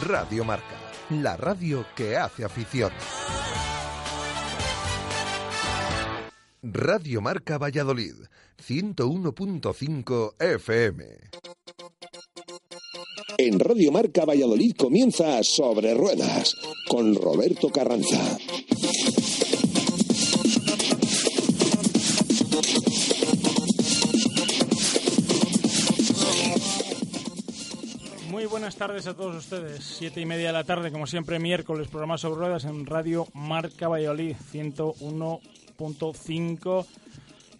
Radio Marca, la radio que hace afición. Radio Marca Valladolid, 101.5 FM. En Radio Marca Valladolid comienza Sobre Ruedas con Roberto Carranza. Buenas tardes a todos ustedes. Siete y media de la tarde, como siempre, miércoles, programa sobre ruedas en Radio Marca Valladolid 101.5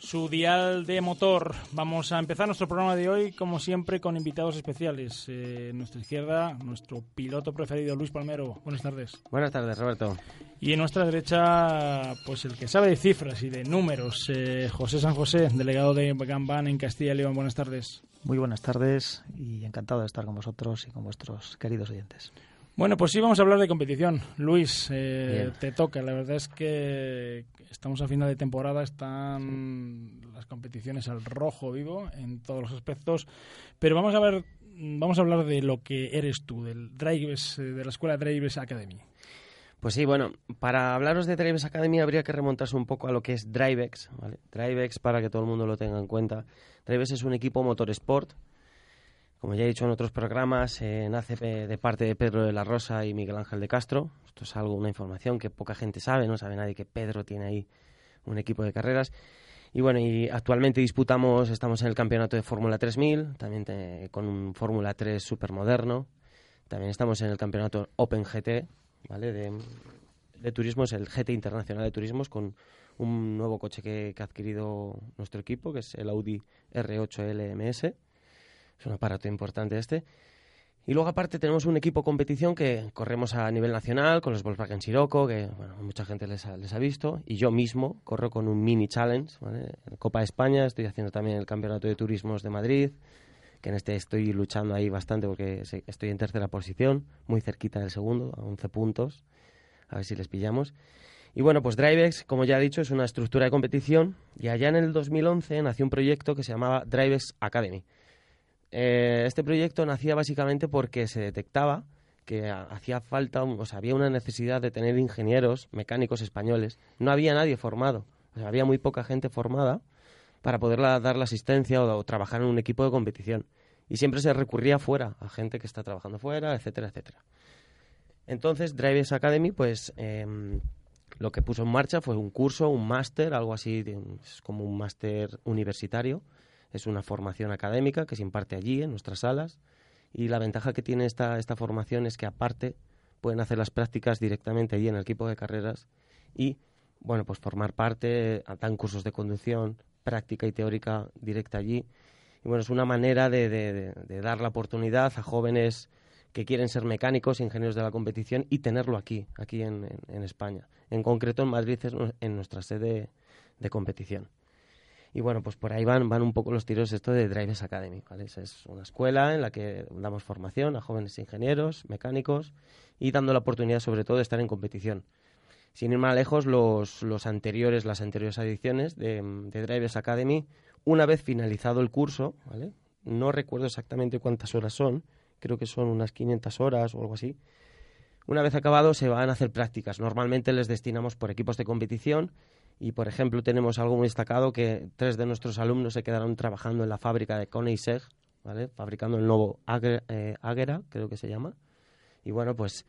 su dial de motor. Vamos a empezar nuestro programa de hoy, como siempre, con invitados especiales. Eh, en nuestra izquierda, nuestro piloto preferido, Luis Palmero. Buenas tardes. Buenas tardes, Roberto. Y en nuestra derecha, pues el que sabe de cifras y de números, eh, José San José, delegado de Gambán en Castilla y León. Buenas tardes. Muy buenas tardes y encantado de estar con vosotros y con vuestros queridos oyentes. Bueno, pues sí, vamos a hablar de competición. Luis, eh, te toca. La verdad es que estamos a final de temporada, están las competiciones al rojo vivo en todos los aspectos, pero vamos a ver, vamos a hablar de lo que eres tú, del Drives, eh, de la escuela Drives Academy. Pues sí, bueno, para hablaros de Drives Academy habría que remontarse un poco a lo que es Drivex, ¿vale? Drivex, para que todo el mundo lo tenga en cuenta. Drivex es un equipo motorsport como ya he dicho en otros programas, eh, nace de parte de Pedro de la Rosa y Miguel Ángel de Castro. Esto es algo, una información que poca gente sabe, no sabe nadie que Pedro tiene ahí un equipo de carreras. Y bueno, y actualmente disputamos, estamos en el campeonato de Fórmula 3000, también con un Fórmula 3 supermoderno. También estamos en el campeonato Open GT, ¿vale? De, de turismo, es el GT Internacional de Turismos, con un nuevo coche que, que ha adquirido nuestro equipo, que es el Audi R8 LMS es un aparato importante este. Y luego aparte tenemos un equipo competición que corremos a nivel nacional con los Volkswagen Sirocco, que bueno, mucha gente les ha, les ha visto, y yo mismo corro con un mini challenge, ¿vale? Copa España, estoy haciendo también el Campeonato de Turismos de Madrid, que en este estoy luchando ahí bastante porque estoy en tercera posición, muy cerquita del segundo, a 11 puntos, a ver si les pillamos. Y bueno, pues Drivex, como ya he dicho, es una estructura de competición y allá en el 2011 nació un proyecto que se llamaba Drivex Academy eh, este proyecto nacía básicamente porque se detectaba que hacía falta, o sea, había una necesidad de tener ingenieros mecánicos españoles. No había nadie formado, había muy poca gente formada para poder dar la asistencia o, trabajar en un equipo de competición. Y siempre se recurría fuera, a gente que está trabajando fuera, etcétera, etcétera. Entonces, Drives Academy, pues em, lo que puso en marcha fue un curso, un máster, algo así, es como un máster universitario, es una formación académica que se imparte allí, en nuestras salas, y la ventaja que tiene esta, esta formación es que aparte pueden hacer las prácticas directamente allí en el equipo de carreras y, bueno, pues formar parte, dan cursos de conducción, práctica y teórica directa allí. Y bueno, es una manera de, dar la oportunidad a jóvenes que quieren ser mecánicos, ingenieros de la competición y tenerlo aquí, aquí en, España. En concreto en Madrid en nuestra sede de competición. Y bueno, pues por ahí van, van un poco los tiros esto de Drives Academy, ¿vale? Es una escuela en la que damos formación a jóvenes ingenieros, mecánicos y dando la oportunidad sobre todo de estar en competición. Sin ir más lejos, los, los anteriores, las anteriores ediciones de, de Drives Academy, una vez finalizado el curso, ¿vale? No recuerdo exactamente cuántas horas son, creo que son unas 500 horas o algo así. Una vez acabado se van a hacer prácticas. Normalmente les destinamos por equipos de competición y, por ejemplo, tenemos algo muy destacado que tres de nuestros alumnos se quedaron trabajando en la fábrica de Koenigsegg, ¿vale? fabricando el nuevo eh, Agera, creo que se llama. Y bueno, pues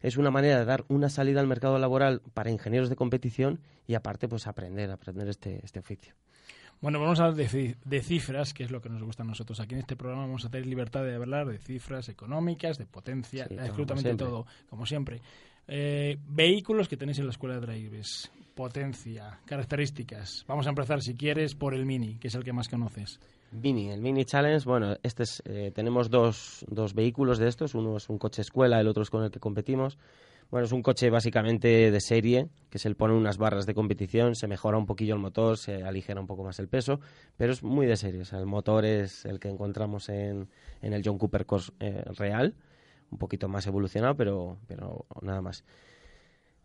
es una manera de dar una salida al mercado laboral para ingenieros de competición y aparte pues aprender, aprender este, este oficio. Bueno, vamos a hablar de, cifras, que es lo que nos gusta a nosotros. Aquí en este programa vamos a tener libertad de hablar de cifras económicas, de potencia, absolutamente todo, como siempre. Eh, vehículos que tenéis en la escuela de drives, potencia, características. Vamos a empezar, si quieres, por el Mini, que es el que más conoces. Mini, el Mini Challenge, bueno, este es, eh, tenemos dos, dos vehículos de estos, uno es un coche escuela, el otro es con el que competimos. Bueno, es un coche básicamente de serie, que se le pone unas barras de competición, se mejora un poquillo el motor, se aligera un poco más el peso, pero es muy de serie. O sea, el motor es el que encontramos en, en el John Cooper Cos, eh, real, un poquito más evolucionado, pero, pero nada más.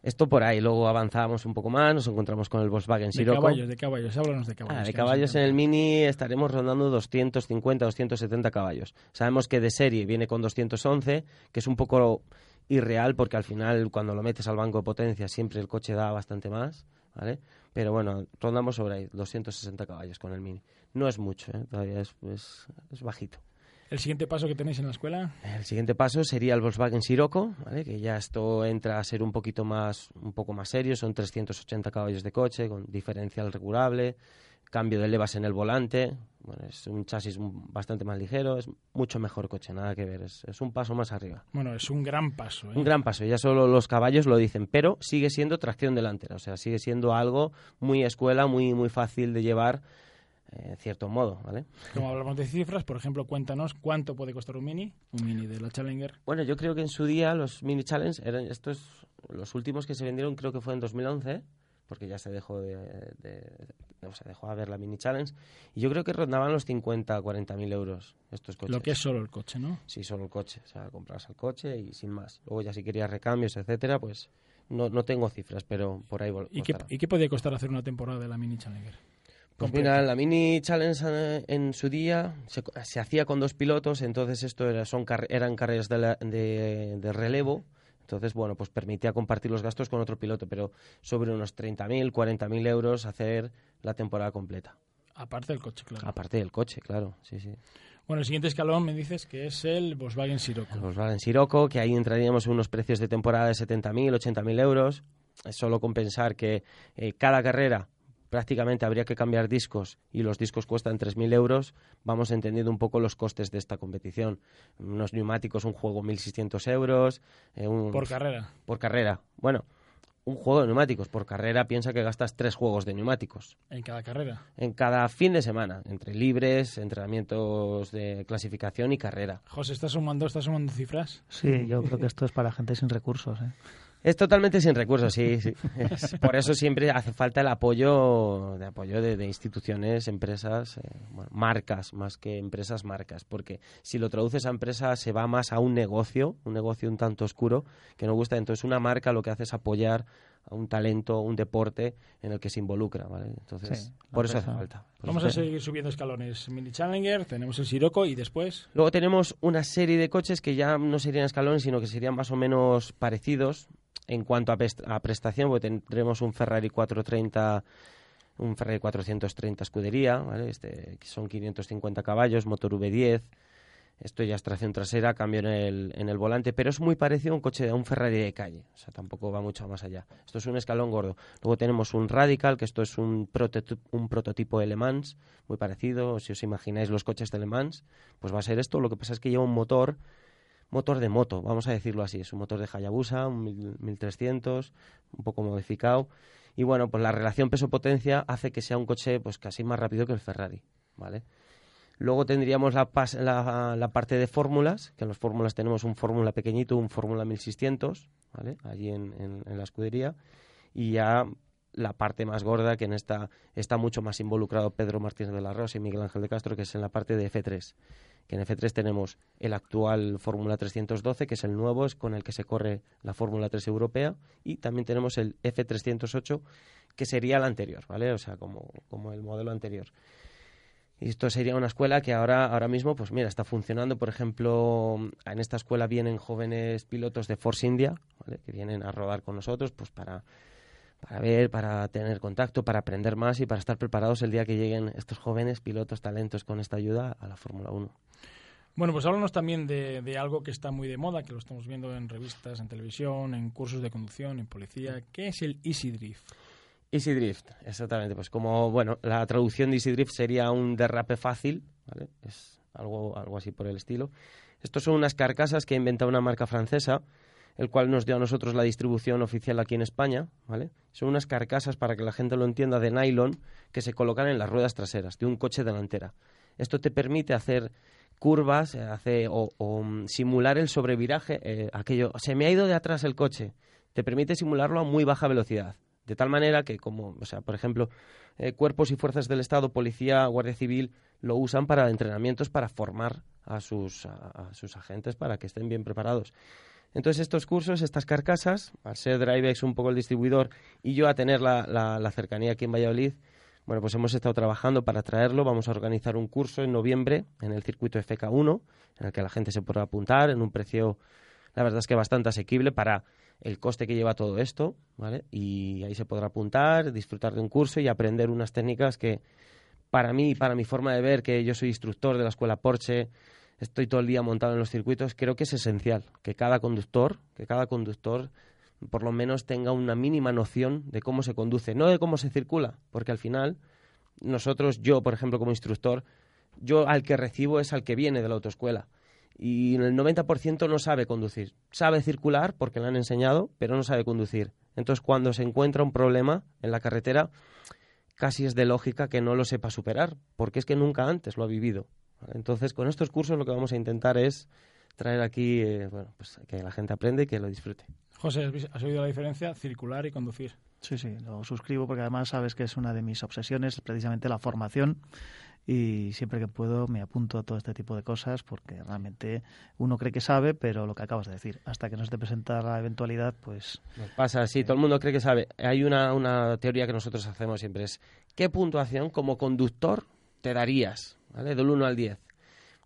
Esto por ahí, luego avanzamos un poco más, nos encontramos con el Volkswagen Sirocco. De caballos, de caballos, háblanos de caballos. Ah, de caballos en el Mini estaremos rondando 250, 270 caballos. Sabemos que de serie viene con 211, que es un poco irreal porque al final cuando lo metes al banco de potencia siempre el coche da bastante más, ¿vale? Pero bueno, rondamos sobre ahí, 260 caballos con el Mini. No es mucho, ¿eh? todavía es, es bajito. ¿El siguiente paso que tenéis en la escuela? El siguiente paso sería el Volkswagen Sirocco, ¿vale? que ya esto entra a ser un poquito más, un poco más serio, son 380 caballos de coche, con diferencial regulable, cambio de levas en el volante, bueno, es un chasis bastante más ligero, es mucho mejor coche, nada que ver, es, es un paso más arriba. Bueno, es un gran paso. ¿eh? Un gran paso, ya solo los caballos lo dicen, pero sigue siendo tracción delantera, o sea, sigue siendo algo muy escuela, muy, muy fácil de llevar en cierto modo, ¿vale? Como hablamos de cifras, por ejemplo, cuéntanos cuánto puede costar un Mini, un Mini de la Challenger. Bueno, yo creo que en su día los Mini Challenge eran estos, los últimos que se vendieron creo que fue en 2011, porque ya se dejó de, o sea, dejó a ver la Mini Challenge, y yo creo que rondaban los 50, 40 mil euros estos coches. Lo que es solo el coche, ¿no? Sí, solo el coche, o sea, compras el coche y sin más. Luego ya si querías recambios, etcétera, pues no, no tengo cifras, pero por ahí ¿Y qué, ¿Y qué podía costar hacer una temporada de la Mini Challenger? Pues mira, la Mini Challenge eh, en su día se, hacía con dos pilotos, entonces esto era, son, eran carreras de, de, relevo, entonces bueno, pues permitía compartir los gastos con otro piloto, pero sobre unos 30.000, 40.000 euros hacer la temporada completa. Aparte del coche, claro. Aparte del coche, claro, sí, sí. Bueno, el siguiente escalón me dices que es el Volkswagen Sirocco. El Volkswagen Sirocco, que ahí entraríamos en unos precios de temporada de 70.000, 80.000 euros. Es solo compensar que eh, cada carrera prácticamente habría que cambiar discos y los discos cuestan 3.000 euros, vamos entendiendo un poco los costes de esta competición. Unos neumáticos, un juego 1.600 euros. Eh, por carrera. Por carrera. Bueno, un juego de neumáticos. Por carrera piensa que gastas tres juegos de neumáticos. ¿En cada carrera? En cada fin de semana, entre libres, entrenamientos de clasificación y carrera. José, ¿estás sumando, estás sumando cifras? Sí, yo creo que esto es para gente sin recursos. ¿eh? Es totalmente sin recursos, sí. sí. por eso siempre hace falta el apoyo de apoyo de, instituciones, empresas, eh, marcas, más que empresas, marcas. Porque si lo traduces a empresa se va más a un negocio, un negocio un tanto oscuro, que no gusta. Entonces una marca lo que hace es apoyar a un talento, un deporte en el que se involucra, ¿vale? Entonces, por eso hace falta. Vamos a seguir subiendo escalones. Mini Challenger, tenemos el Sirocco y después... Luego tenemos una serie de coches que ya no serían escalones, sino que serían más o menos parecidos en cuanto a, prestación, pues tendremos un Ferrari 430 un Ferrari 430 escudería, ¿vale? este, son 550 caballos, motor V10, esto ya es tracción trasera, cambio en el, en el volante, pero es muy parecido a un coche, a un Ferrari de calle, o sea, tampoco va mucho más allá. Esto es un escalón gordo. Luego tenemos un Radical, que esto es un, un prototipo de Le Mans, muy parecido, si os imagináis los coches de Le Mans, pues va a ser esto, lo que pasa es que lleva un motor motor de moto, vamos a decirlo así. Es un motor de Hayabusa, un 1300, un poco modificado. Y bueno, pues la relación peso-potencia hace que sea un coche pues casi más rápido que el Ferrari, ¿vale? Luego tendríamos la, la, parte de fórmulas, que en las fórmulas tenemos un fórmula pequeñito, un fórmula 1600, ¿vale? Allí en, en, la escudería. Y ya la parte más gorda, que en esta está mucho más involucrado Pedro Martínez de la Rosa y Miguel Ángel de Castro, que es en la parte de F3 que en F3 tenemos el actual Fórmula 312, que es el nuevo, es con el que se corre la Fórmula 3 europea, y también tenemos el F308, que sería el anterior, ¿vale? O sea, como, como el modelo anterior. Y esto sería una escuela que ahora, ahora mismo, pues mira, está funcionando. Por ejemplo, en esta escuela vienen jóvenes pilotos de Force India, ¿vale? que vienen a rodar con nosotros, pues para, para ver, para tener contacto, para aprender más y para estar preparados el día que lleguen estos jóvenes pilotos, talentos con esta ayuda a la Fórmula 1. Bueno, pues háblanos también de, algo que está muy de moda, que lo estamos viendo en revistas, en televisión, en cursos de conducción, en policía. ¿Qué es el Easy Drift? Easy Drift, exactamente. Pues como, bueno, la traducción de Easy Drift sería un derrape fácil, ¿vale? Es algo, algo así por el estilo. Estos son unas carcasas que ha inventado una marca francesa, el cual nos dio a nosotros la distribución oficial aquí en España, ¿vale? Son unas carcasas, para que la gente lo entienda, de nylon que se colocan en las ruedas traseras de un coche delantera. Esto te permite hacer curvas eh, hace, o, mm, simular el sobreviraje, eh, aquello, se me ha ido de atrás el coche, te permite simularlo a muy baja velocidad. De tal manera que, como, o sea, por ejemplo, eh, cuerpos y fuerzas del Estado, policía, guardia civil, lo usan para entrenamientos para formar a sus, a, sus agentes para que estén bien preparados. Entonces estos cursos, estas carcasas, al ser DriveX un poco el distribuidor y yo a tener la, la, cercanía aquí en Valladolid, bueno, pues hemos estado trabajando para traerlo. Vamos a organizar un curso en noviembre en el circuito FK1, en el que la gente se podrá apuntar en un precio, la verdad es que bastante asequible para el coste que lleva todo esto, ¿vale? Y ahí se podrá apuntar, disfrutar de un curso y aprender unas técnicas que para mí, para mi forma de ver, que yo soy instructor de la escuela Porsche, estoy todo el día montado en los circuitos, creo que es esencial que cada conductor, que cada conductor por lo menos tenga una mínima noción de cómo se conduce, no de cómo se circula, porque al final nosotros, yo, por ejemplo, como instructor, yo al que recibo es al que viene de la autoescuela. Y el 90% no sabe conducir. Sabe circular porque le han enseñado, pero no sabe conducir. Entonces, cuando se encuentra un problema en la carretera, casi es de lógica que no lo sepa superar, porque es que nunca antes lo ha vivido. Entonces, con estos cursos lo que vamos a intentar es traer aquí, eh, bueno, pues que la gente aprenda y que lo disfrute. José, ¿has oído la diferencia? Circular y conducir. Sí, sí, lo suscribo porque además sabes que es una de mis obsesiones, precisamente la formación y siempre que puedo me apunto a todo este tipo de cosas porque realmente uno cree que sabe, pero lo que acabas de decir, hasta que no se te presenta la eventualidad, pues... pasa, sí, todo el mundo cree que sabe. Hay una, una teoría que nosotros hacemos siempre, es ¿qué puntuación como conductor te darías? ¿Vale? Del 1 al 10.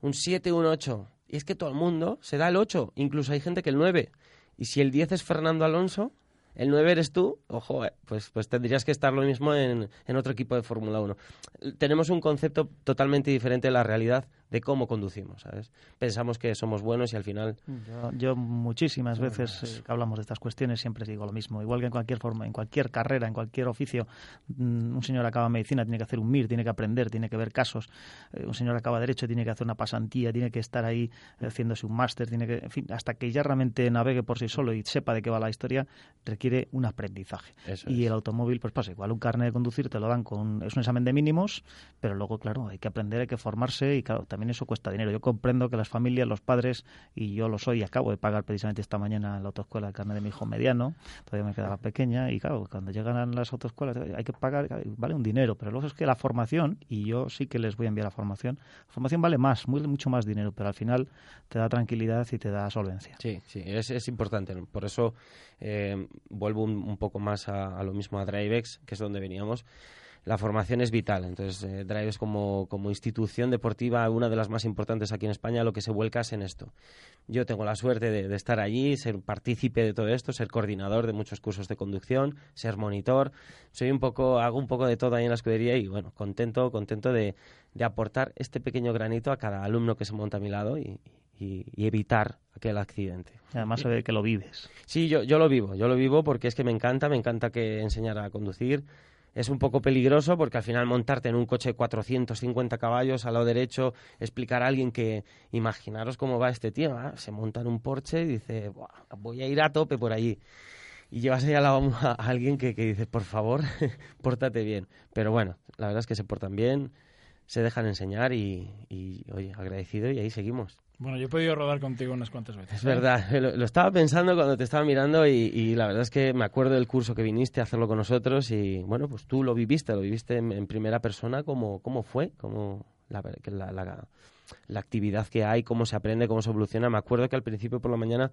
Un 7, un 8. Y es que todo el mundo se da el 8, incluso hay gente que el 9. Y si el 10 es Fernando Alonso, el 9 eres tú, ojo, eh, pues, pues tendrías que estar lo mismo en, en otro equipo de Fórmula 1. Tenemos un concepto totalmente diferente de la realidad de cómo conducimos, ¿sabes? Pensamos que somos buenos y al final... Yo, muchísimas veces eh, que hablamos de estas cuestiones siempre digo lo mismo. Igual que en cualquier forma, en cualquier carrera, en cualquier oficio, mm, un señor acaba medicina, tiene que hacer un MIR, tiene que aprender, tiene que ver casos. Eh, un señor acaba derecho, tiene que hacer una pasantía, tiene que estar ahí haciéndose un máster, tiene que... En fin, hasta que ya realmente navegue por sí solo y sepa de qué va la historia, requiere un aprendizaje. y el automóvil, pues pasa igual. Un carnet de conducir te lo dan con... Es un examen de mínimos, pero luego, claro, hay que aprender, hay que formarse y, claro, también también eso cuesta dinero. Yo comprendo que las familias, los padres, y yo lo soy, acabo de pagar precisamente esta mañana la autoescuela el carnet de mi hijo mediano, todavía me quedaba pequeña, y claro, cuando llegan las autoescuelas hay que pagar, vale un dinero, pero luego es que la formación, y yo sí que les voy a enviar la formación, la formación vale más, muy, mucho más dinero, pero al final te da tranquilidad y te da solvencia. Sí, sí, es, es importante. Por eso eh, vuelvo un, poco más a, a, lo mismo a Drivex, que es donde veníamos la formación es vital. Entonces, eh, Drives como, como institución deportiva, una de las más importantes aquí en España, lo que se vuelca es en esto. Yo tengo la suerte de, estar allí, ser partícipe de todo esto, ser coordinador de muchos cursos de conducción, ser monitor. Soy un poco, hago un poco de todo ahí en la escudería y bueno, contento, contento de, de aportar este pequeño granito a cada alumno que se monta a mi lado y, y, evitar aquel accidente. Además se ve que lo vives. Sí, yo, yo lo vivo, yo lo vivo porque es que me encanta, me encanta que enseñar a conducir, es un poco peligroso porque al final montarte en un coche de 450 caballos al lado derecho, explicar a alguien que, imaginaros cómo va este tío, ¿ah? se monta en un Porsche y dice, voy a ir a tope por allí. Y llevas ahí a, a alguien que, que dice, por favor, pórtate bien. Pero bueno, la verdad es que se portan bien, se dejan enseñar y, y oye, agradecido y ahí seguimos. Bueno, yo he podido rodar contigo unas cuantas veces. Es verdad, lo, estaba pensando cuando te estaba mirando y, la verdad es que me acuerdo del curso que viniste a hacerlo con nosotros y bueno, pues tú lo viviste, lo viviste en, primera persona, cómo, cómo fue, cómo la, la, la, actividad que hay, cómo se aprende, cómo se evoluciona. Me acuerdo que al principio por la mañana,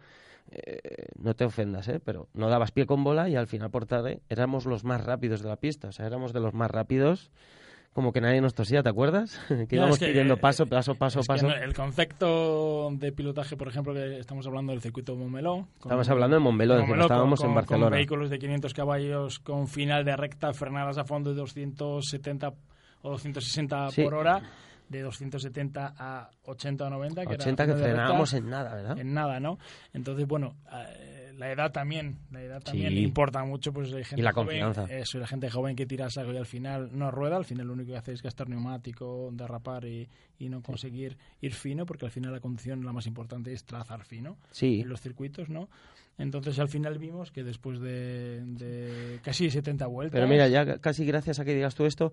eh, no te ofendas, ¿eh? pero no dabas pie con bola y al final por tarde éramos los más rápidos de la pista, o sea, éramos de los más rápidos como que nadie nos tosía, ¿te acuerdas? que íbamos pidiendo paso, paso, paso, paso. el concepto de pilotaje, por ejemplo, que estamos hablando del circuito de Montmeló. Estamos hablando de Montmeló, de que estábamos en Barcelona. Con vehículos de 500 caballos con final de recta, frenadas a fondo de 270 o 260 por hora de 270 a 80 o 90. Que 80 que frenábamos en nada, ¿verdad? En nada, ¿no? Entonces, bueno, eh, la edad también, la edad también importa mucho, pues hay gente y la confianza. eso, la gente joven que tira saco y al final no rueda, al final lo único que hace es gastar neumático, derrapar y, y no conseguir ir fino, porque al final la condición la más importante es trazar fino sí. en los circuitos, ¿no? Entonces al final vimos que después de, casi 70 vueltas... Pero mira, ya casi gracias a que digas tú esto,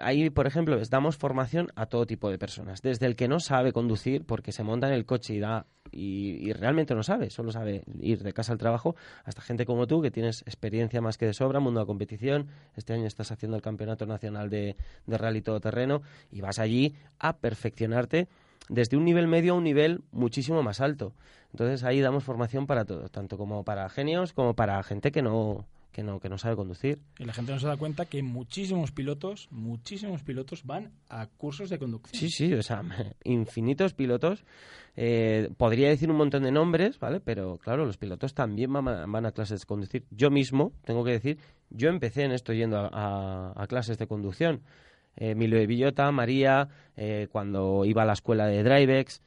ahí, por ejemplo, damos formación a todo tipo de personas. Desde el que no sabe conducir porque se monta en el coche y da y, realmente no sabe, solo sabe ir de casa al trabajo, hasta gente como tú que tienes experiencia más que de sobra, mundo de competición. Este año estás haciendo el Campeonato Nacional de, de Rally Todoterreno y vas allí a perfeccionarte desde un nivel medio a un nivel muchísimo más alto. Entonces ahí damos formación para todo, tanto como para genios como para gente que no, que no, que no sabe conducir. Y la gente no se da cuenta que muchísimos pilotos, muchísimos pilotos van a cursos de conducción. Sí, sí, o sea, infinitos pilotos. Eh, podría decir un montón de nombres, ¿vale? Pero claro, los pilotos también van a, clases de conducir. Yo mismo, tengo que decir, yo empecé en esto yendo a, clases de conducción. Emilio de Villota, María, eh, cuando iba a la escuela de Drivex.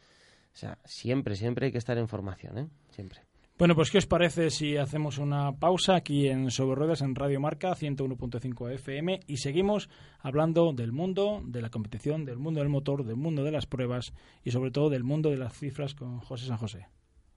O sea, siempre, siempre hay que estar en formación, ¿eh? Siempre. Bueno, pues ¿qué os parece si hacemos una pausa aquí en Sobre Ruedas en Radio Marca 101.5 FM y seguimos hablando del mundo de la competición, del mundo del motor, del mundo de las pruebas y sobre todo del mundo de las cifras con José San José?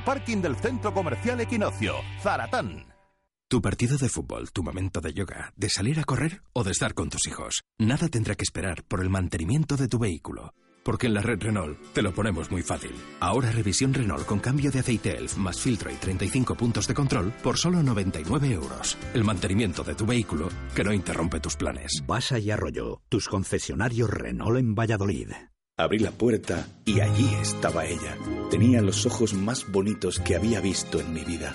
parking del centro comercial Equinoccio, Zaratán. Tu partido de fútbol, tu momento de yoga, de salir a correr o de estar con tus hijos. Nada tendrá que esperar por el mantenimiento de tu vehículo. Porque en la red Renault te lo ponemos muy fácil. Ahora revisión Renault con cambio de aceite ELF más filtro y 35 puntos de control por solo 99 euros. El mantenimiento de tu vehículo que no interrumpe tus planes. Basa y Arroyo, tus concesionarios Renault en Valladolid. Abrí la puerta y allí estaba ella. Tenía los ojos más bonitos que había visto en mi vida.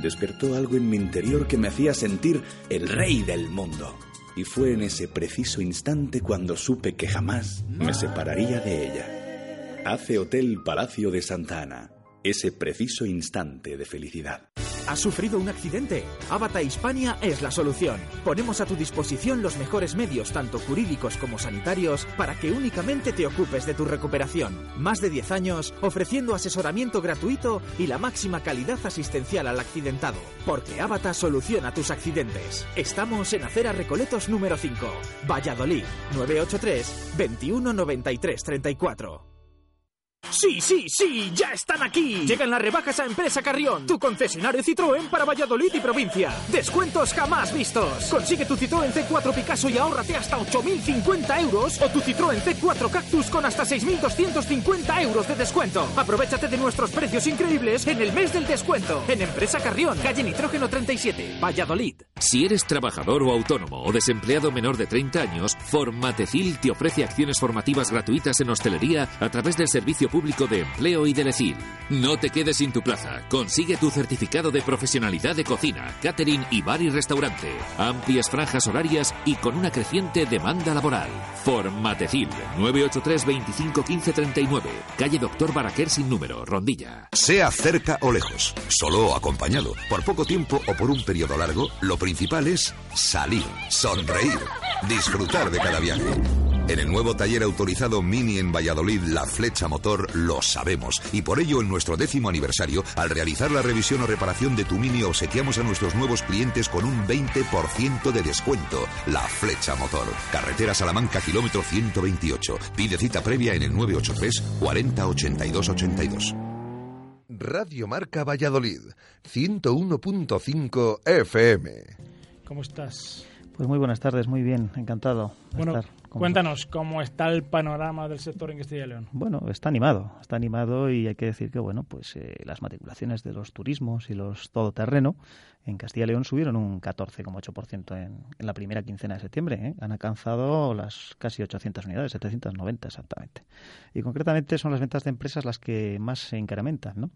Despertó algo en mi interior que me hacía sentir el rey del mundo. Y fue en ese preciso instante cuando supe que jamás me separaría de ella. Hace Hotel Palacio de Santa Ana. Ese preciso instante de felicidad. ¿Has sufrido un accidente? Abata Hispania es la solución. Ponemos a tu disposición los mejores medios, tanto jurídicos como sanitarios, para que únicamente te ocupes de tu recuperación. Más de 10 años ofreciendo asesoramiento gratuito y la máxima calidad asistencial al accidentado. Porque Abata soluciona tus accidentes. Estamos en Acera Recoletos número 5, Valladolid, 983 21 93 34. Sí, sí, sí, ya están aquí. Llegan las rebajas a Empresa Carrión, tu concesionario Citroën para Valladolid y provincia. Descuentos jamás vistos. Consigue tu Citroën C4 Picasso y ahórrate hasta 8.050 euros o tu Citroën C4 Cactus con hasta 6.250 euros de descuento. Aprovechate de nuestros precios increíbles en el mes del descuento. En Empresa Carrión, calle Nitrógeno 37, Valladolid. Si eres trabajador o autónomo o desempleado menor de 30 años, Formatecil te ofrece acciones formativas gratuitas en hostelería a través del servicio Público de Empleo y de. No te quedes sin tu plaza. Consigue tu certificado de profesionalidad de cocina, catering y bar y restaurante. Amplias franjas horarias y con una creciente demanda laboral. Formatecil 983 25 15 39. Calle Doctor Baraquer sin número, Rondilla. Sea cerca o lejos, solo o acompañado, por poco tiempo o por un periodo largo, lo principal es salir, sonreír, disfrutar de cada viaje. En el nuevo taller autorizado Mini en Valladolid, la flecha motor, lo sabemos. Y por ello, en nuestro décimo aniversario, al realizar la revisión o reparación de tu Mini, obsequiamos a nuestros nuevos clientes con un 20% de descuento. La flecha motor. Carretera Salamanca, kilómetro 128. Pide cita previa en el 983 40 82 82. Radio Marca Valladolid, 101.5 FM. ¿Cómo estás? Pues muy buenas tardes, muy bien, encantado. Bueno, cuéntanos cómo está el panorama del sector en Castilla y León. Bueno, está animado, está animado y hay que decir que bueno, pues eh, las matriculaciones de los turismos y los todoterreno en Castilla y León subieron un 14,8% en, en la primera quincena de septiembre. ¿eh? Han alcanzado las casi 800 unidades, 790 exactamente. Y concretamente son las ventas de empresas las que más se incrementan, ¿no?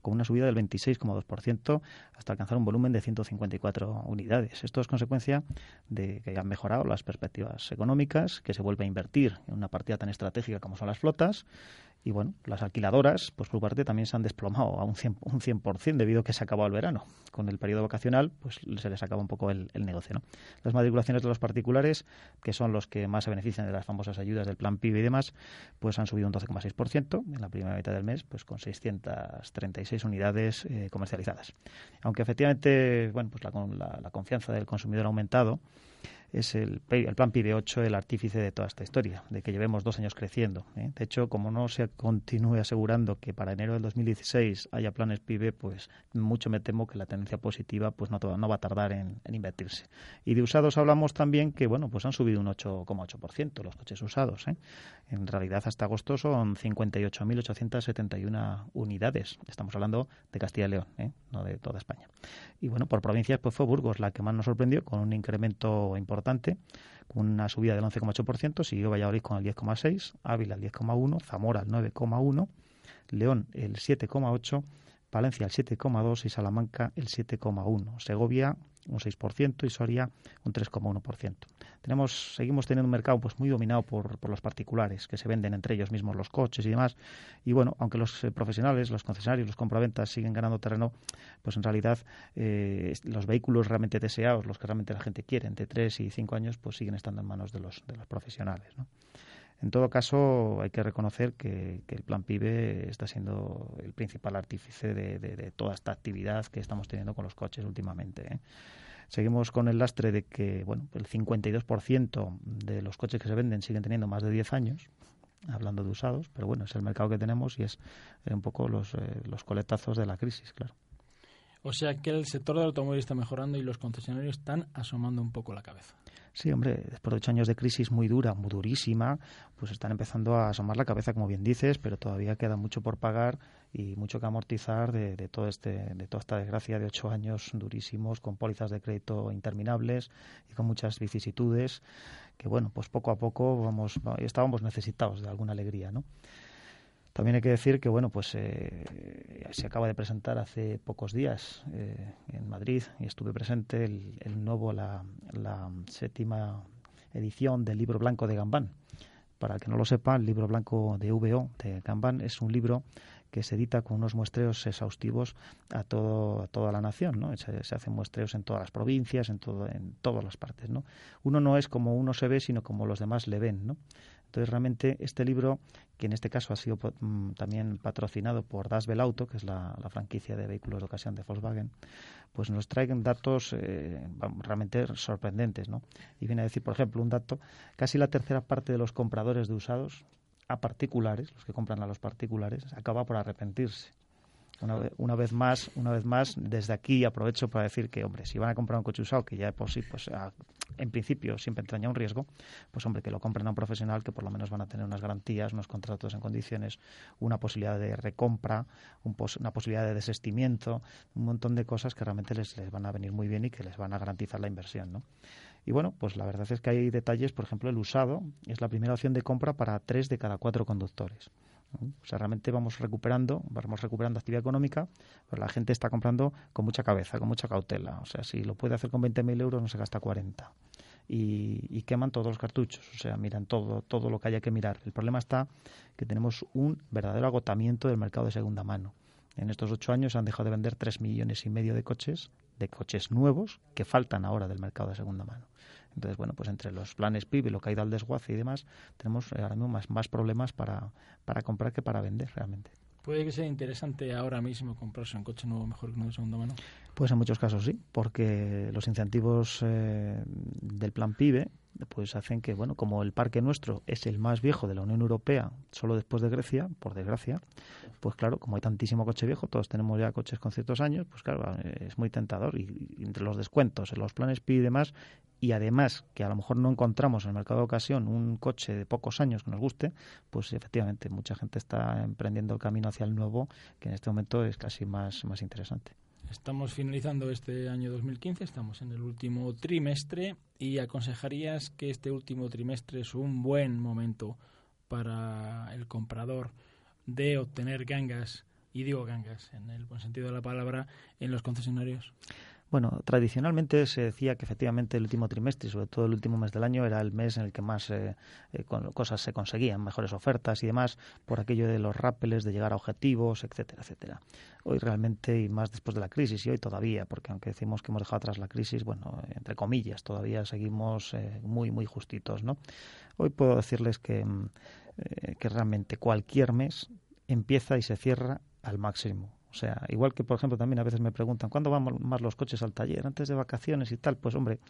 con una subida del 26,2% hasta alcanzar un volumen de 154 unidades. Esto es consecuencia de que han mejorado las perspectivas económicas, que se vuelve a invertir en una partida tan estratégica como son las flotas y bueno, las alquiladoras, pues por parte también se han desplomado a un 100%, un 100% debido a que se acabó el verano. Con el periodo vacacional, pues se les acaba un poco el, negocio. ¿no? Las matriculaciones de los particulares, que son los que más se benefician de las famosas ayudas del plan PIB y demás, pues han subido un 12,6% en la primera mitad del mes, pues con 636 unidades eh, comercializadas. Aunque efectivamente, bueno, pues la, la confianza del consumidor ha aumentado, es el, el plan PIB 8 el artífice de toda esta historia, de que llevemos dos años creciendo. ¿eh? De hecho, como no se continúe asegurando que para enero del 2016 haya planes PIB, pues mucho me temo que la tendencia positiva pues no, no va a tardar en, invertirse. Y de usados hablamos también que bueno pues han subido un 8,8% los coches usados. ¿eh? En realidad hasta agosto son 58.871 unidades. Estamos hablando de Castilla y León, ¿eh? no de toda España. Y bueno, por provincias pues fue Burgos la que más nos sorprendió con un incremento importante con una subida del 11,8%, siguió Valladolid con el 10,6%, Ávila el 10,1%, Zamora el 9,1%, León el 7,8%, Palencia el 7,2% y Salamanca el 7,1%. Segovia un 6% y Soria un 3,1%. Tenemos, seguimos teniendo un mercado pues muy dominado por, por, los particulares, que se venden entre ellos mismos los coches y demás. Y bueno, aunque los eh, profesionales, los concesionarios, los compraventas siguen ganando terreno, pues en realidad eh, los vehículos realmente deseados, los que realmente la gente quiere, entre 3 y 5 años, pues siguen estando en manos de los, de los profesionales. ¿no? En todo caso, hay que reconocer que, el Plan PIBE está siendo el principal artífice de, toda esta actividad que estamos teniendo con los coches últimamente. ¿eh? Seguimos con el lastre de que bueno, el 52% de los coches que se venden siguen teniendo más de 10 años, hablando de usados, pero bueno, es el mercado que tenemos y es un poco los, eh, los coletazos de la crisis, claro. O sea que el sector del automóvil está mejorando y los concesionarios están asomando un poco la cabeza. Sí, hombre, después de ocho años de crisis muy dura, muy durísima, pues están empezando a asomar la cabeza, como bien dices, pero todavía queda mucho por pagar y mucho que amortizar de, todo este, de toda esta desgracia de ocho años durísimos, con pólizas de crédito interminables y con muchas vicisitudes, que bueno, pues poco a poco vamos, estábamos necesitados de alguna alegría, ¿no? También hay que decir que bueno, pues eh, se acaba de presentar hace pocos días eh, en Madrid y estuve presente el, nuevo, la, séptima edición del libro blanco de Gambán. Para el que no lo sepa, el libro blanco de VO de Gambán es un libro que se edita con unos muestreos exhaustivos a, todo, a toda la nación, ¿no? Se, hacen muestreos en todas las provincias, en, todo, en todas las partes, ¿no? Uno no es como uno se ve, sino como los demás le ven, ¿no? Entonces, realmente, este libro, que en este caso ha sido mm, también patrocinado por Das Auto, que es la, franquicia de vehículos de ocasión de Volkswagen, pues nos traen datos eh, realmente sorprendentes, ¿no? Y viene a decir, por ejemplo, un dato, casi la tercera parte de los compradores de usados a particulares, los que compran a los particulares, acaba por arrepentirse. Una, vez más, una vez más, desde aquí aprovecho para decir que, hombre, si van a comprar un coche usado, que ya por sí, pues en principio siempre entraña un riesgo, pues hombre, que lo compren a un profesional que por lo menos van a tener unas garantías, unos contratos en condiciones, una posibilidad de recompra, una posibilidad de desestimiento, un montón de cosas que realmente les, les van a venir muy bien y que les van a garantizar la inversión, ¿no? Y bueno, pues la verdad es que hay detalles, por ejemplo, el usado es la primera opción de compra para tres de cada cuatro conductores. O sea, realmente vamos recuperando, vamos recuperando actividad económica, pero la gente está comprando con mucha cabeza, con mucha cautela. O sea, si lo puede hacer con 20.000 euros, no se gasta 40. Y, y, queman todos los cartuchos, o sea, miran todo, todo lo que haya que mirar. El problema está que tenemos un verdadero agotamiento del mercado de segunda mano. En estos ocho años han dejado de vender tres millones y medio de coches, de coches nuevos, que faltan ahora del mercado de segunda mano. Entonces, bueno, pues entre los planes PIB y lo que ha ido al desguace y demás, tenemos eh, ahora mismo más, más problemas para, para comprar que para vender realmente. ¿Puede que sea interesante ahora mismo comprarse un coche nuevo mejor que uno de segunda mano? Pues en muchos casos sí, porque los incentivos eh, del plan PIBE pues hacen que, bueno, como el parque nuestro es el más viejo de la Unión Europea, solo después de Grecia, por desgracia, pues claro, como hay tantísimo coche viejo, todos tenemos ya coches con ciertos años, pues claro, es muy tentador. Y, entre los descuentos, en los planes PI y demás, y además que a lo mejor no encontramos en el mercado de ocasión un coche de pocos años que nos guste, pues efectivamente mucha gente está emprendiendo el camino hacia el nuevo, que en este momento es casi más, más interesante. Estamos finalizando este año 2015, estamos en el último trimestre y aconsejarías que este último trimestre es un buen momento para el comprador de obtener gangas, y digo gangas en el buen sentido de la palabra, en los concesionarios? Bueno, tradicionalmente se decía que efectivamente el último trimestre sobre todo el último mes del año era el mes en el que más eh, eh, cosas se conseguían, mejores ofertas y demás, por aquello de los rápeles, de llegar a objetivos, etcétera, etcétera. Hoy realmente, y más después de la crisis, y hoy todavía, porque aunque decimos que hemos dejado atrás la crisis, bueno, entre comillas, todavía seguimos eh, muy, muy justitos, ¿no? Hoy puedo decirles que, que realmente cualquier mes empieza y se cierra al máximo O sea, igual que, por ejemplo, también a veces me preguntan, ¿cuándo van más los coches al taller? ¿Antes de vacaciones y tal? Pues, hombre,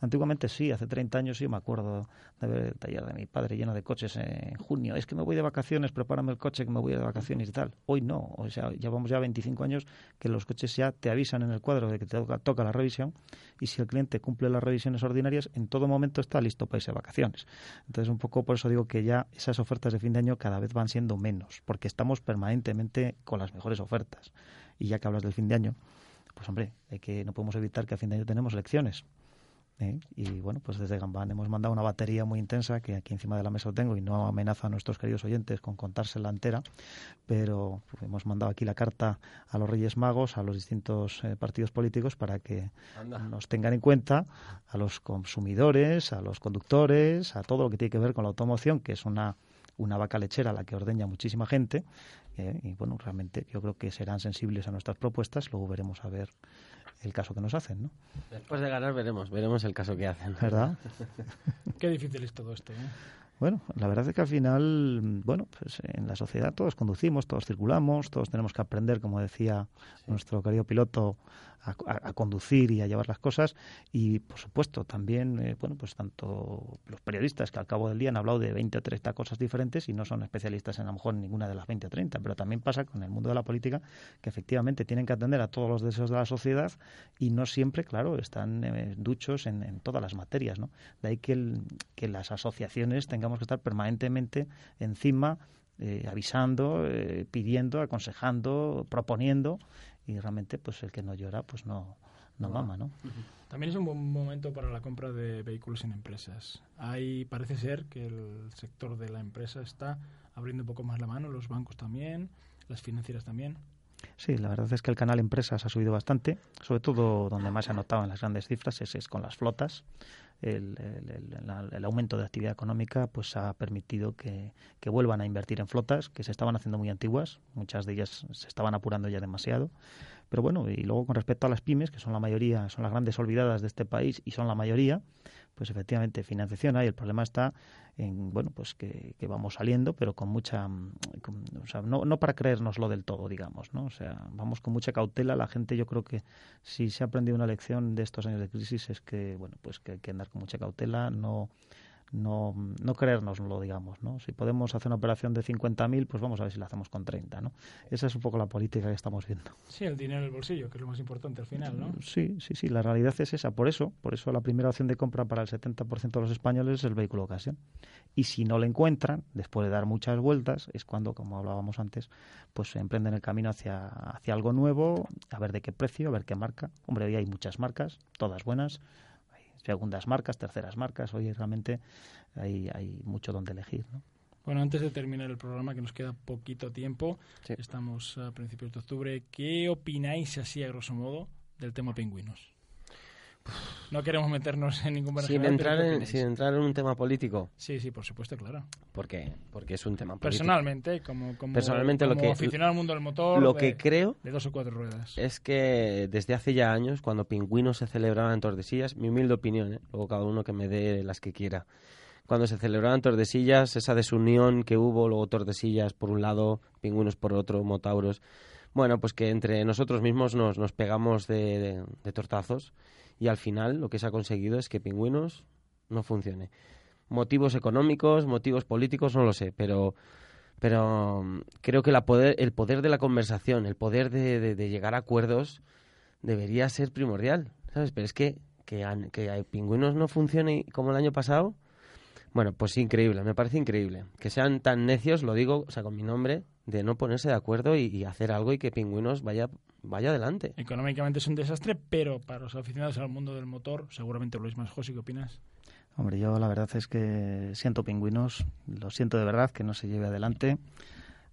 antiguamente sí, hace 30 años sí me acuerdo de ver el taller de mi padre lleno de coches en junio. Es que me voy de vacaciones, prepárame el coche que me voy de vacaciones y tal. Hoy no, o sea, llevamos ya 25 años que los coches ya te avisan en el cuadro de que te toca, la revisión y si el cliente cumple las revisiones ordinarias, en todo momento está listo para irse de vacaciones. Entonces, un poco por eso digo que ya esas ofertas de fin de año cada vez van siendo menos, porque estamos permanentemente con las mejores ofertas. Y ya que hablas del fin de año, pues hombre, hay que, no podemos evitar que a fin de año tenemos elecciones. ¿Eh? Y bueno, pues desde Gambán hemos mandado una batería muy intensa que aquí encima de la mesa lo tengo y no amenaza a nuestros queridos oyentes con contársela entera, pero pues, hemos mandado aquí la carta a los Reyes Magos, a los distintos eh, partidos políticos para que nos tengan en cuenta a los consumidores, a los conductores, a todo lo que tiene que ver con la automoción, que es una una vaca lechera a la que ordeña muchísima gente eh, y bueno, realmente yo creo que serán sensibles a nuestras propuestas, luego veremos a ver el caso que nos hacen, ¿no? Después de ganar veremos, veremos el caso que hacen. ¿Verdad? Qué difícil es todo esto, ¿eh? Bueno, la verdad es que al final, bueno, pues en la sociedad todos conducimos, todos circulamos, todos tenemos que aprender, como decía nuestro querido piloto, a, conducir y a llevar las cosas y por supuesto también eh, bueno pues tanto los periodistas que al cabo del día han hablado de 20 o 30 cosas diferentes y no son especialistas en a lo mejor ninguna de las 20 o 30 pero también pasa con el mundo de la política que efectivamente tienen que atender a todos los deseos de la sociedad y no siempre claro están eh, duchos en, todas las materias ¿no? de ahí que, que las asociaciones tengamos que estar permanentemente encima eh, avisando, pidiendo, aconsejando, proponiendo y realmente pues el que no llora pues no, no mama, ¿no? También es un buen momento para la compra de vehículos en empresas. Ahí parece ser que el sector de la empresa está abriendo un poco más la mano, los bancos también, las financieras también. Sí, la verdad es que el canal empresas ha subido bastante, sobre todo donde más se ha notado en las grandes cifras es, es con las flotas. El, el, aumento de actividad económica pues ha permitido que, que, vuelvan a invertir en flotas que se estaban haciendo muy antiguas, muchas de ellas se estaban apurando ya demasiado. Pero bueno, y luego con respecto a las pymes, que son la mayoría, son las grandes olvidadas de este país y son la mayoría, pues efectivamente financiación hay. El problema está en, bueno, pues que, vamos saliendo, pero con mucha, mm, o sea, no, no para creérnoslo del todo, digamos, ¿no? O sea, vamos con mucha cautela. La gente, yo creo que si se ha aprendido una lección de estos años de crisis es que, bueno, pues que hay que andar con mucha cautela, no no, no creérnoslo, digamos, ¿no? Si podemos hacer una operación de 50.000, pues vamos a ver si la hacemos con 30, ¿no? Esa es un poco la política que estamos viendo. Sí, el dinero en el bolsillo, que es lo más importante al final, ¿no? Sí, sí, sí, la realidad es esa. Por eso, por eso la primera opción de compra para el 70% de los españoles es el vehículo de ocasión. Y si no lo encuentran, después de dar muchas vueltas, es cuando, como hablábamos antes, pues se emprenden el camino hacia, hacia algo nuevo, a ver de qué precio, a ver qué marca. Hombre, hoy hay muchas marcas, todas buenas, segundas marcas, terceras marcas. Hoy realmente hay, hay mucho donde elegir. ¿no? Bueno, antes de terminar el programa, que nos queda poquito tiempo, estamos a principios de octubre, ¿qué opináis así a grosso modo del tema pingüinos? No queremos meternos en ningún sin entrar en, sin entrar en un tema político. Sí, sí, por supuesto, claro. ¿Por qué? Porque es un tema político. Personalmente, como, como, Personalmente, lo que, aficionado al mundo del motor, lo que creo de dos o cuatro ruedas. Es que desde hace ya años, cuando Pingüinos se celebraban en Tordesillas, mi humilde opinión, ¿eh? luego cada uno que me dé las que quiera. Cuando se celebraban Tordesillas, esa desunión que hubo, luego Tordesillas por un lado, Pingüinos por otro, Motauros. Bueno, pues que entre nosotros mismos nos, nos pegamos de, de tortazos y al final lo que se ha conseguido es que Pingüinos no funcione. Motivos económicos, motivos políticos, no lo sé, pero, pero mm, creo que la poder, el poder de la conversación, el poder de, llegar a acuerdos debería ser primordial, ¿sabes? Pero es que que, Pingüinos no funcione como el año pasado, bueno, pues increíble, me parece increíble. Que sean tan necios, lo digo, o sea, con mi nombre, de no ponerse de acuerdo y, hacer algo y que Pingüinos vaya, vaya adelante. Económicamente es un desastre, pero para los aficionados al mundo del motor, seguramente lo es más. José, ¿qué opinas? Hombre, yo la verdad es que siento Pingüinos, lo siento de verdad que no se lleve adelante.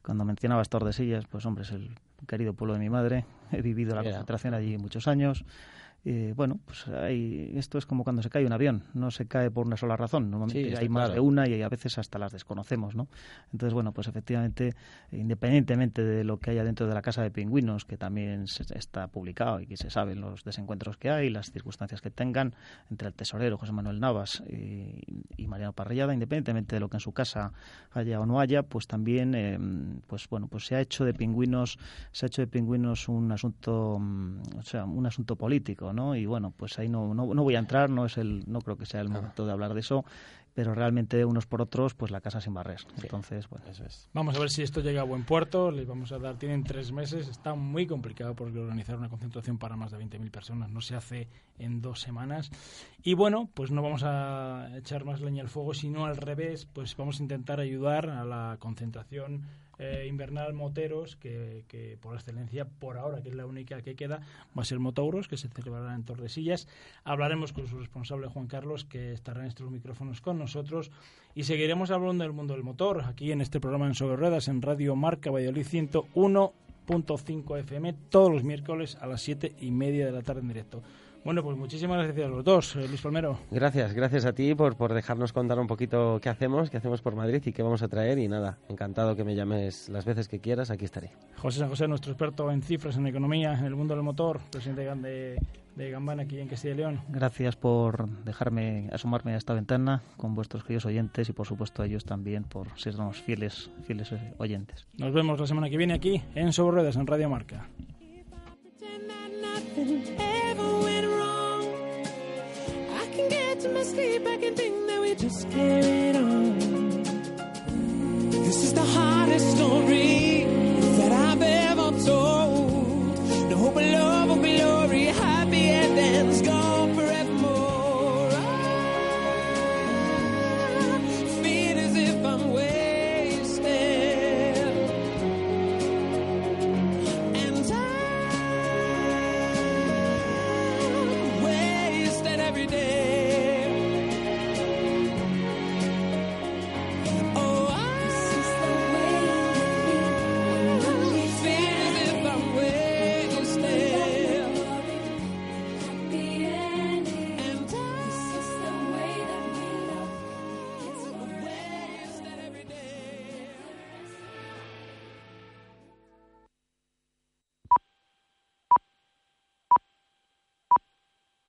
Cuando mencionabas Tordesillas, pues hombre, es el querido pueblo de mi madre. He vivido la concentración allí muchos años eh, bueno, pues hay, esto es como cuando se cae un avión, no se cae por una sola razón, normalmente hay más de una y a veces hasta las desconocemos, ¿no? Entonces, bueno, pues efectivamente, independientemente de lo que haya dentro de la casa de pingüinos, que también está publicado y que se saben los desencuentros que hay, las circunstancias que tengan entre el tesorero José Manuel Navas y, Mariano Parrillada, independientemente de lo que en su casa haya o no haya, pues también, eh, pues bueno, pues se ha hecho de pingüinos, se ha hecho de pingüinos un asunto, mm, o sea, un asunto político, ¿no? Y bueno, pues ahí no, no, no voy a entrar, no es el, no creo que sea el momento de hablar de eso pero realmente unos por otros, pues la casa sin barrer. Entonces, bueno. Eso es. Vamos a ver si esto llega a buen puerto. Les vamos a dar, tienen tres meses. Está muy complicado porque organizar una concentración para más de 20.000 personas no se hace en dos semanas. Y bueno, pues no vamos a echar más leña al fuego, sino al revés, pues vamos a intentar ayudar a la concentración eh, invernal Moteros, que, que, por excelencia, por ahora, que es la única que queda, va a ser Motauros, que se celebrará en Tordesillas. Hablaremos con su responsable, Juan Carlos, que estará en estos micrófonos con nosotros. Y seguiremos hablando del mundo del motor, aquí en este programa en Sobre Ruedas, en Radio Marca Valladolid 101.5 FM, todos los miércoles a las siete y media de la tarde en directo. Bueno, pues muchísimas gracias a los dos, eh, Luis Palmero. Gracias, gracias a ti por, por dejarnos contar un poquito qué hacemos, qué hacemos por Madrid y qué vamos a traer. Y nada, encantado que me llames las veces que quieras, aquí estaré. José San José, nuestro experto en cifras, en economía, en el mundo del motor, presidente de, de Gambana aquí en Castilla y León. Gracias por dejarme asomarme a esta ventana con vuestros queridos oyentes y por supuesto a ellos también por sernos fieles, fieles eh, oyentes. Nos vemos la semana que viene aquí en Sobre Ruedas, en Radio Marca. I can think that we just carried on. This is the hardest story.